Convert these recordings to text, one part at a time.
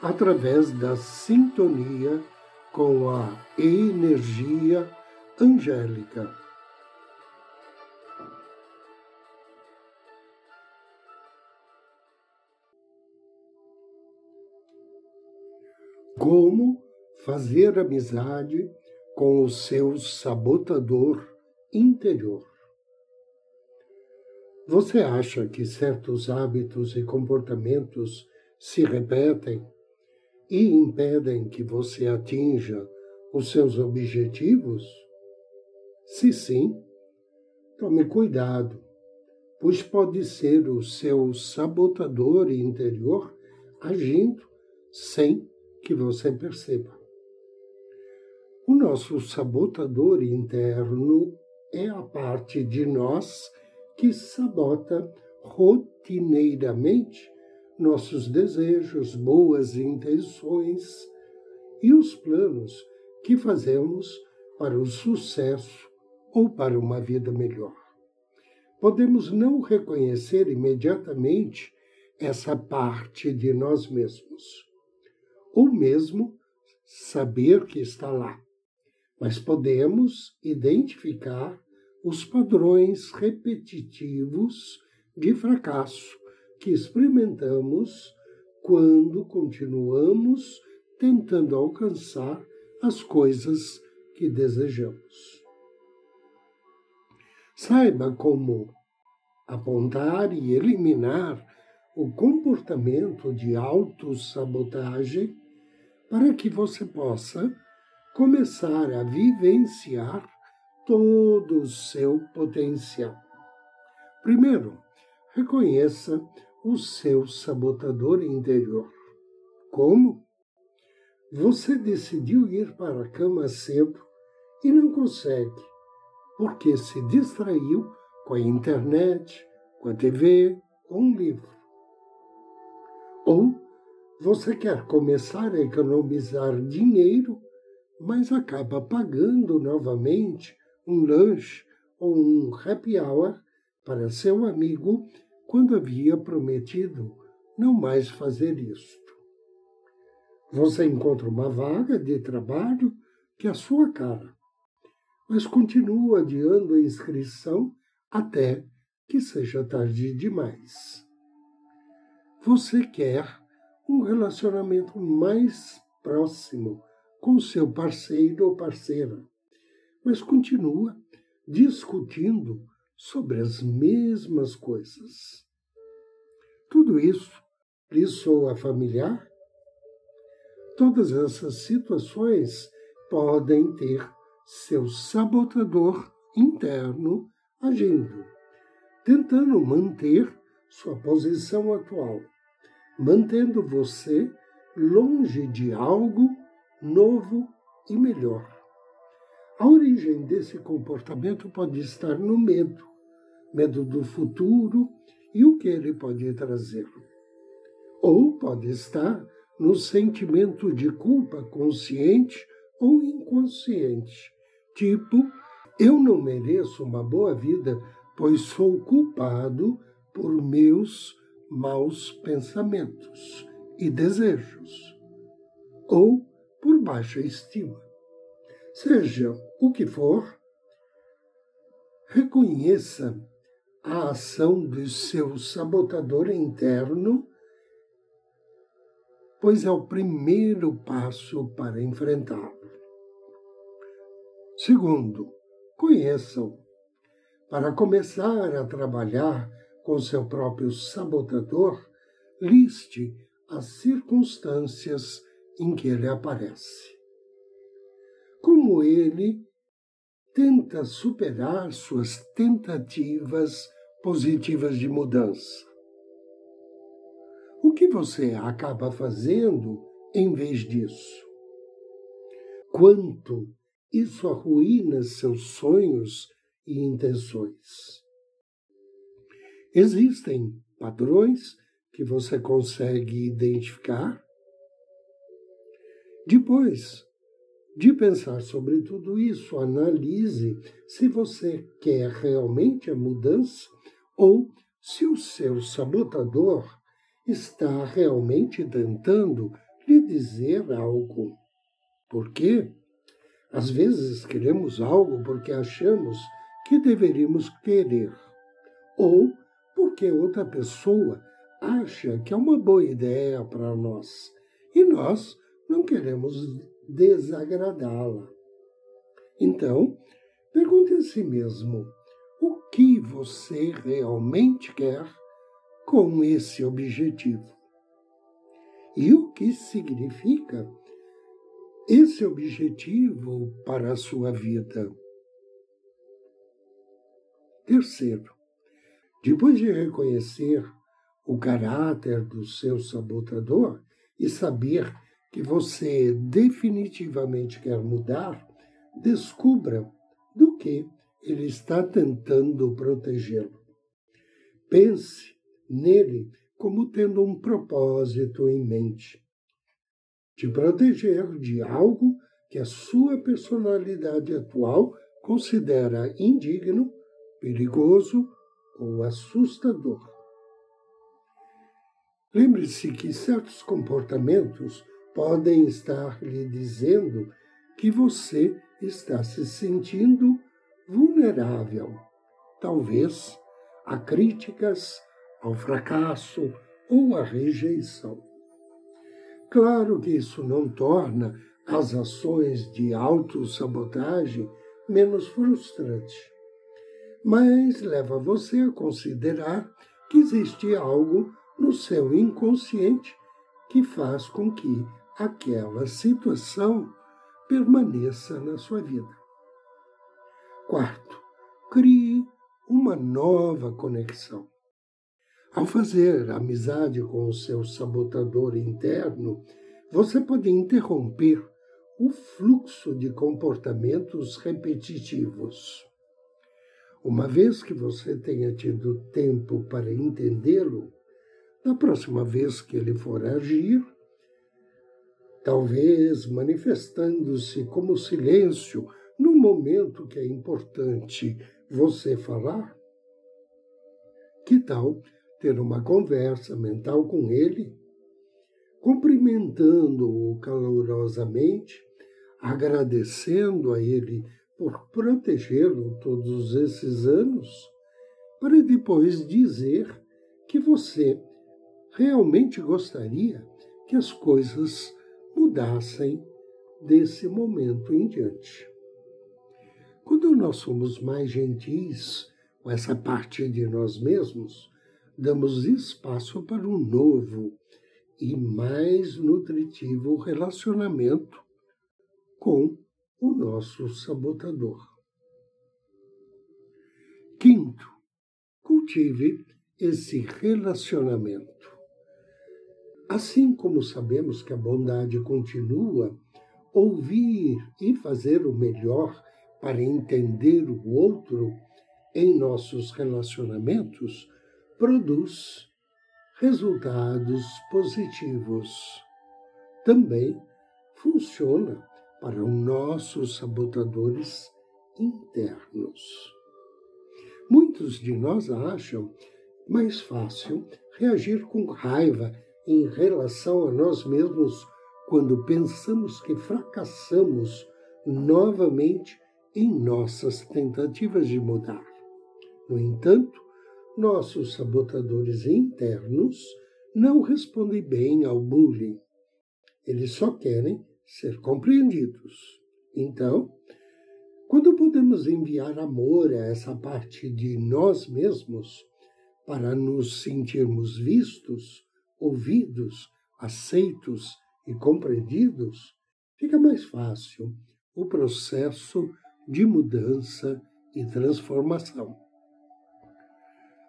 através da sintonia com a energia angélica. Como fazer amizade com o seu sabotador interior? Você acha que certos hábitos e comportamentos se repetem e impedem que você atinja os seus objetivos? Se sim, tome cuidado, pois pode ser o seu sabotador interior agindo sem que você perceba. O nosso sabotador interno é a parte de nós que sabota rotineiramente nossos desejos, boas intenções e os planos que fazemos para o sucesso ou para uma vida melhor. Podemos não reconhecer imediatamente essa parte de nós mesmos, ou mesmo saber que está lá, mas podemos identificar os padrões repetitivos de fracasso que experimentamos quando continuamos tentando alcançar as coisas que desejamos. Saiba como apontar e eliminar o comportamento de autossabotagem para que você possa começar a vivenciar todo o seu potencial. Primeiro, reconheça o seu sabotador interior. Como? Você decidiu ir para a cama cedo e não consegue, porque se distraiu com a internet, com a TV ou um livro. Ou você quer começar a economizar dinheiro, mas acaba pagando novamente um lanche ou um happy hour para seu amigo quando havia prometido não mais fazer isto. Você encontra uma vaga de trabalho que é a sua cara, mas continua adiando a inscrição até que seja tarde demais. Você quer um relacionamento mais próximo com seu parceiro ou parceira, mas continua discutindo sobre as mesmas coisas. Tudo isso lhe soa familiar? Todas essas situações podem ter seu sabotador interno agindo, tentando manter sua posição atual, mantendo você longe de algo novo e melhor. A origem desse comportamento pode estar no medo, medo do futuro e o que ele pode trazer. Ou pode estar no sentimento de culpa consciente ou inconsciente, tipo, eu não mereço uma boa vida, pois sou culpado por meus maus pensamentos e desejos, ou por baixa estima. Seja o que for, reconheça a ação do seu sabotador interno, pois é o primeiro passo para enfrentá-lo. Segundo, conheçam. Para começar a trabalhar com seu próprio sabotador, liste as circunstâncias em que ele aparece como ele tenta superar suas tentativas positivas de mudança. O que você acaba fazendo em vez disso. Quanto isso arruína seus sonhos e intenções. Existem padrões que você consegue identificar. Depois de pensar sobre tudo isso, analise se você quer realmente a mudança ou se o seu sabotador está realmente tentando lhe dizer algo. Por quê? Às vezes queremos algo porque achamos que deveríamos querer, ou porque outra pessoa acha que é uma boa ideia para nós e nós não queremos desagradá-la. Então, pergunte a si mesmo que você realmente quer com esse objetivo e o que significa esse objetivo para a sua vida. Terceiro, depois de reconhecer o caráter do seu sabotador e saber que você definitivamente quer mudar, descubra do que ele está tentando protegê-lo. Pense nele como tendo um propósito em mente te proteger de algo que a sua personalidade atual considera indigno, perigoso ou assustador. Lembre-se que certos comportamentos podem estar lhe dizendo que você está se sentindo vulnerável, talvez a críticas, ao fracasso ou à rejeição. Claro que isso não torna as ações de autossabotagem menos frustrantes, mas leva você a considerar que existe algo no seu inconsciente que faz com que aquela situação permaneça na sua vida. Quarto, crie uma nova conexão. Ao fazer amizade com o seu sabotador interno, você pode interromper o fluxo de comportamentos repetitivos. Uma vez que você tenha tido tempo para entendê-lo, na próxima vez que ele for agir, talvez manifestando-se como silêncio momento que é importante você falar, que tal ter uma conversa mental com ele, cumprimentando-o calorosamente, agradecendo a ele por protegê-lo todos esses anos, para depois dizer que você realmente gostaria que as coisas mudassem desse momento em diante. Quando nós somos mais gentis com essa parte de nós mesmos, damos espaço para um novo e mais nutritivo relacionamento com o nosso sabotador. Quinto, cultive esse relacionamento. Assim como sabemos que a bondade continua, ouvir e fazer o melhor para entender o outro em nossos relacionamentos produz resultados positivos. Também funciona para os nossos sabotadores internos. Muitos de nós acham mais fácil reagir com raiva em relação a nós mesmos quando pensamos que fracassamos novamente em nossas tentativas de mudar. No entanto, nossos sabotadores internos não respondem bem ao bullying. Eles só querem ser compreendidos. Então, quando podemos enviar amor a essa parte de nós mesmos para nos sentirmos vistos, ouvidos, aceitos e compreendidos, fica mais fácil o processo de mudança e transformação.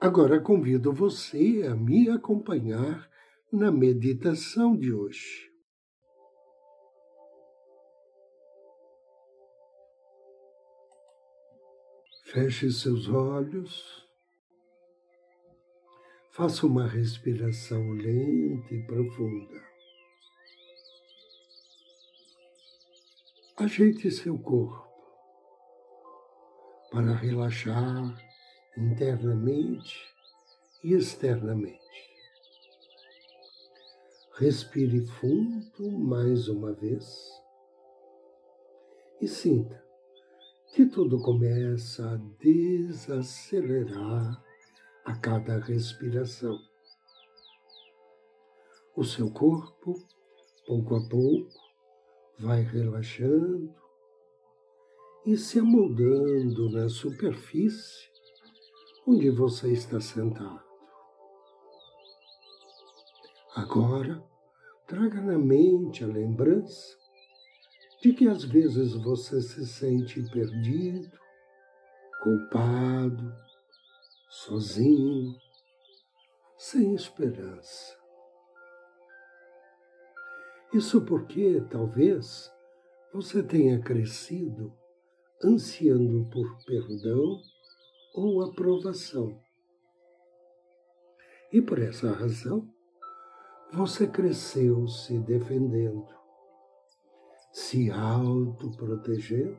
Agora convido você a me acompanhar na meditação de hoje. Feche seus olhos. Faça uma respiração lenta e profunda. Ajeite seu corpo para relaxar internamente e externamente. Respire fundo mais uma vez e sinta que tudo começa a desacelerar a cada respiração. O seu corpo, pouco a pouco, vai relaxando e se amoldando na superfície onde você está sentado. Agora, traga na mente a lembrança de que às vezes você se sente perdido, culpado, sozinho, sem esperança. Isso porque talvez você tenha crescido ansiando por perdão ou aprovação. E por essa razão, você cresceu se defendendo, se autoprotegendo,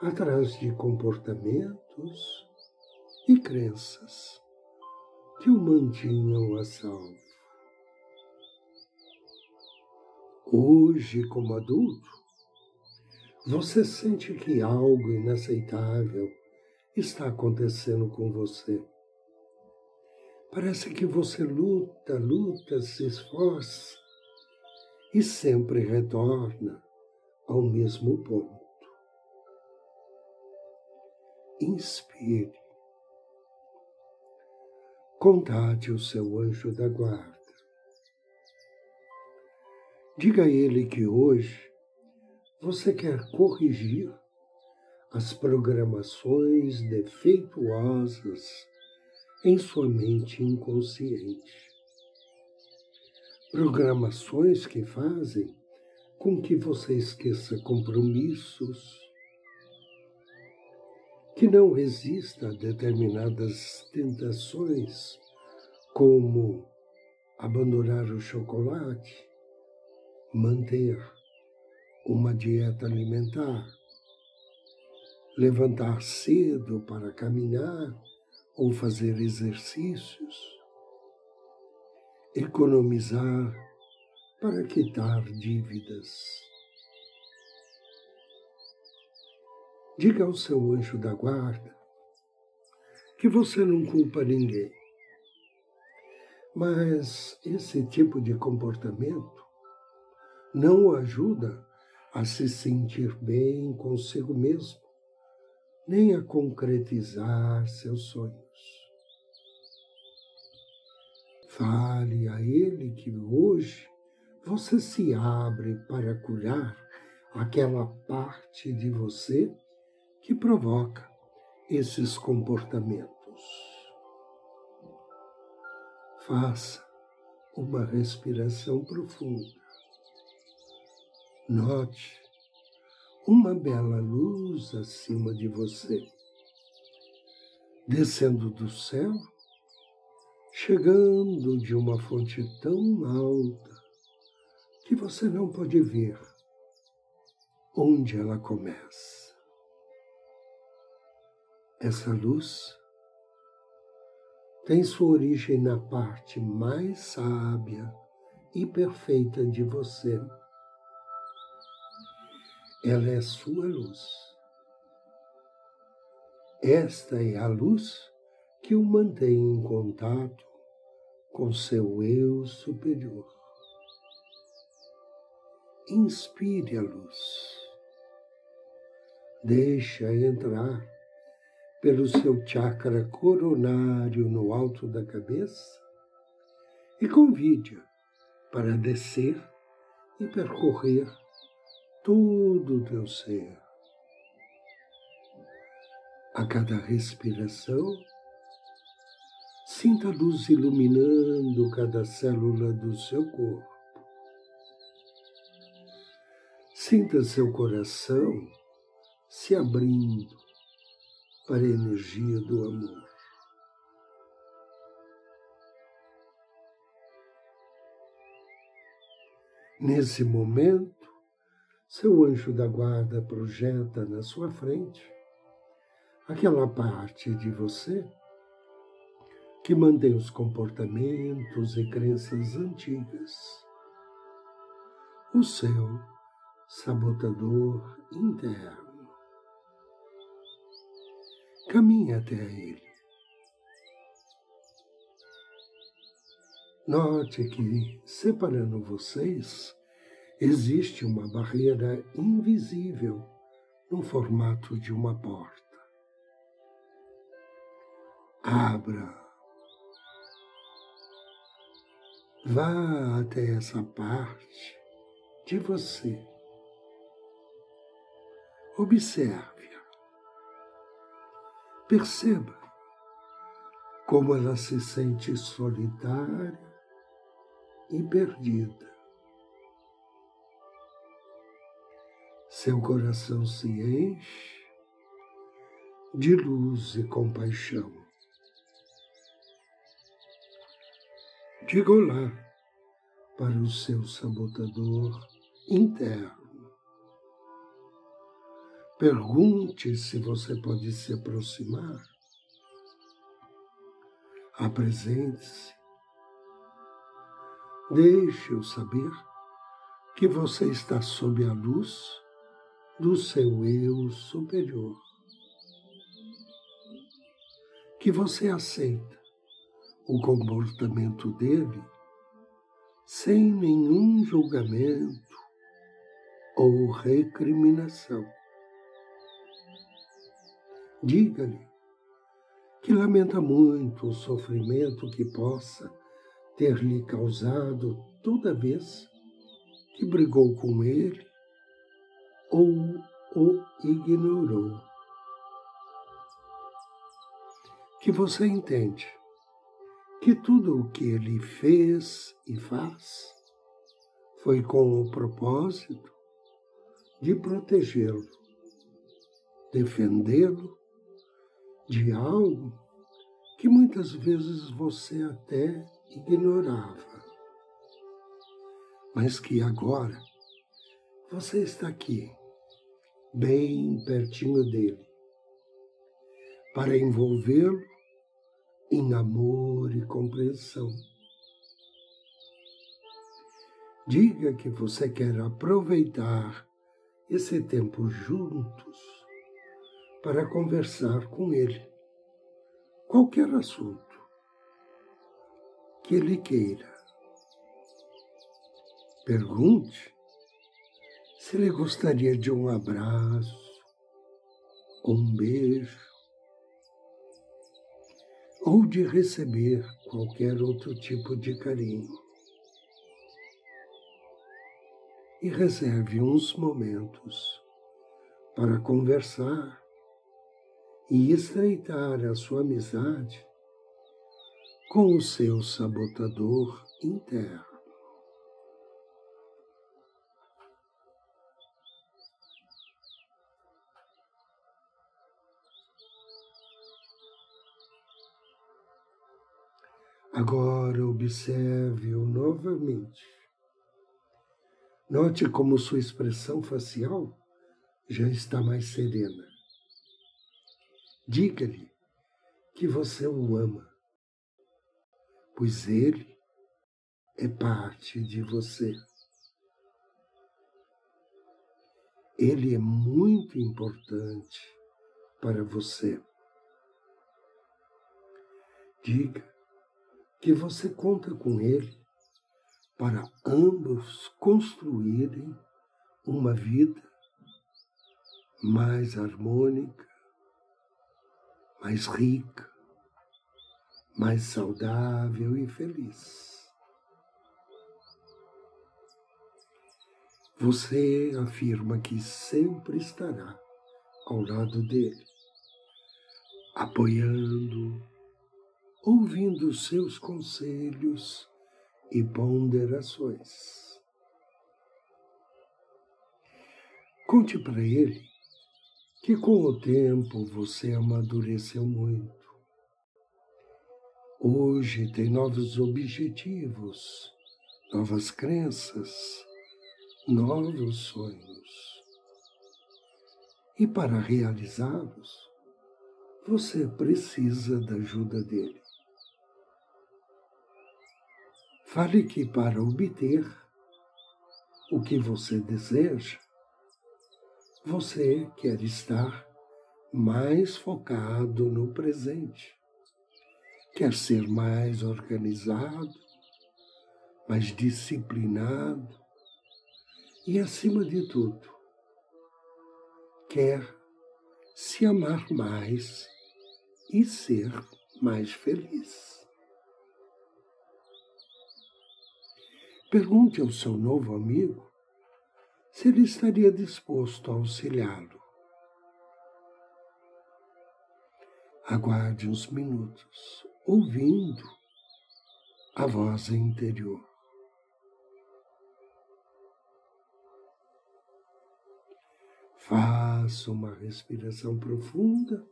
atrás de comportamentos e crenças que o mantinham a salvo. Hoje, como adulto, você sente que algo inaceitável está acontecendo com você. Parece que você luta, luta, se esforça e sempre retorna ao mesmo ponto. Inspire. Contate o seu anjo da guarda. Diga a ele que hoje você quer corrigir as programações defeituosas em sua mente inconsciente. Programações que fazem com que você esqueça compromissos, que não resista a determinadas tentações, como abandonar o chocolate, manter uma dieta alimentar, levantar cedo para caminhar ou fazer exercícios, economizar para quitar dívidas. Diga ao seu anjo da guarda que você não culpa ninguém. Mas esse tipo de comportamento não o ajuda a se sentir bem consigo mesmo nem a concretizar seus sonhos. Fale a Ele que hoje você se abre para curar aquela parte de você que provoca esses comportamentos. Faça uma respiração profunda. Note uma bela luz acima de você, descendo do céu, chegando de uma fonte tão alta que você não pode ver onde ela começa. Essa luz tem sua origem na parte mais sábia e perfeita de você ela é sua luz. Esta é a luz que o mantém em contato com seu eu superior. Inspire a luz. Deixa entrar pelo seu chakra coronário no alto da cabeça e convide-a para descer e percorrer todo o teu ser. A cada respiração, sinta a luz iluminando cada célula do seu corpo. Sinta seu coração se abrindo para a energia do amor. Nesse momento, seu anjo da guarda projeta na sua frente aquela parte de você que mantém os comportamentos e crenças antigas. O seu sabotador interno. Caminhe até ele. Note que, separando vocês, existe uma barreira invisível no formato de uma porta. Abra. Vá até essa parte de você. Observe-a. Perceba como ela se sente solitária e perdida. Seu coração se enche de luz e compaixão. Diga olá para o seu sabotador interno. Pergunte se você pode se aproximar. Apresente-se Deixe-o saber que você está sob a luz do seu eu superior. Que você aceita o comportamento dele sem nenhum julgamento ou recriminação. Diga-lhe que lamenta muito o sofrimento que possa ter lhe causado toda vez que brigou com ele ou o ignorou. Que você entende que tudo o que ele fez e faz foi com o propósito de protegê-lo, defendê-lo de algo que muitas vezes você até ignorava, mas que agora você está aqui, bem pertinho dele, para envolvê-lo em amor e compreensão. Diga que você quer aproveitar esse tempo juntos para conversar com ele. Qualquer assunto que ele queira. Pergunte se ele gostaria de um abraço, um beijo, ou de receber qualquer outro tipo de carinho. E reserve uns momentos para conversar e estreitar a sua amizade com o seu sabotador interno. Agora observe-o novamente. Note como sua expressão facial já está mais serena. Diga-lhe que você o ama pois Ele é parte de você. Ele é muito importante para você. Diga que você conta com Ele para ambos construírem uma vida mais harmônica, mais rica, mais saudável e feliz. Você afirma que sempre estará ao lado dele, apoiando, ouvindo seus conselhos e ponderações. Conte para ele que com o tempo você amadureceu muito. Hoje tem novos objetivos, novas crenças, novos sonhos. E para realizá-los, você precisa da ajuda dele. Fale que para obter o que você deseja, você quer estar mais focado no presente, quer ser mais organizado, mais disciplinado e, acima de tudo, quer se amar mais e ser mais feliz. Pergunte ao seu novo amigo se ele estaria disposto a auxiliá-lo. Aguarde uns minutos, ouvindo a voz interior. Faça uma respiração profunda,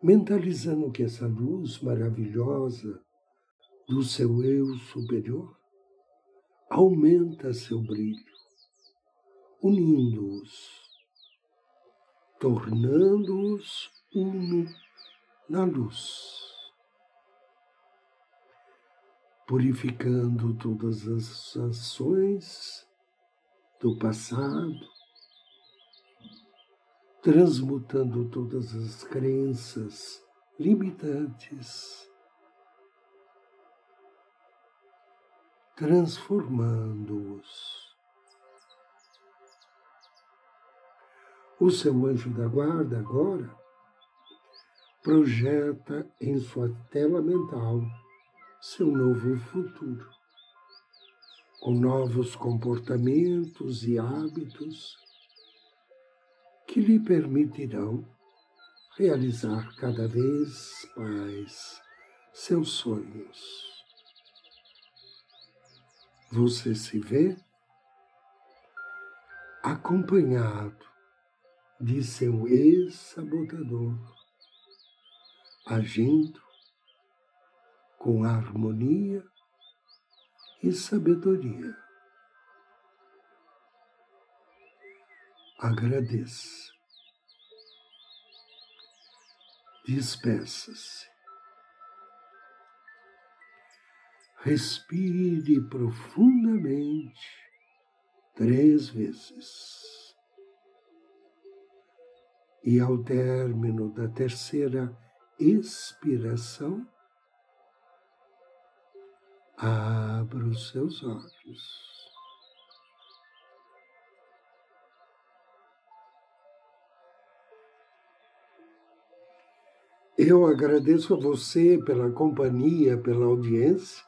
mentalizando que essa luz maravilhosa do seu eu superior aumenta seu brilho unindo-os, tornando-os uno na luz, purificando todas as ações do passado, transmutando todas as crenças limitantes, transformando-os O seu anjo da guarda agora projeta em sua tela mental seu novo futuro, com novos comportamentos e hábitos que lhe permitirão realizar cada vez mais seus sonhos. Você se vê acompanhado de seu ex-sabotador, agindo com harmonia e sabedoria. Agradeça. Despeça-se. Respire profundamente três vezes e ao término da terceira expiração, abra os seus olhos. Eu agradeço a você pela companhia, pela audiência.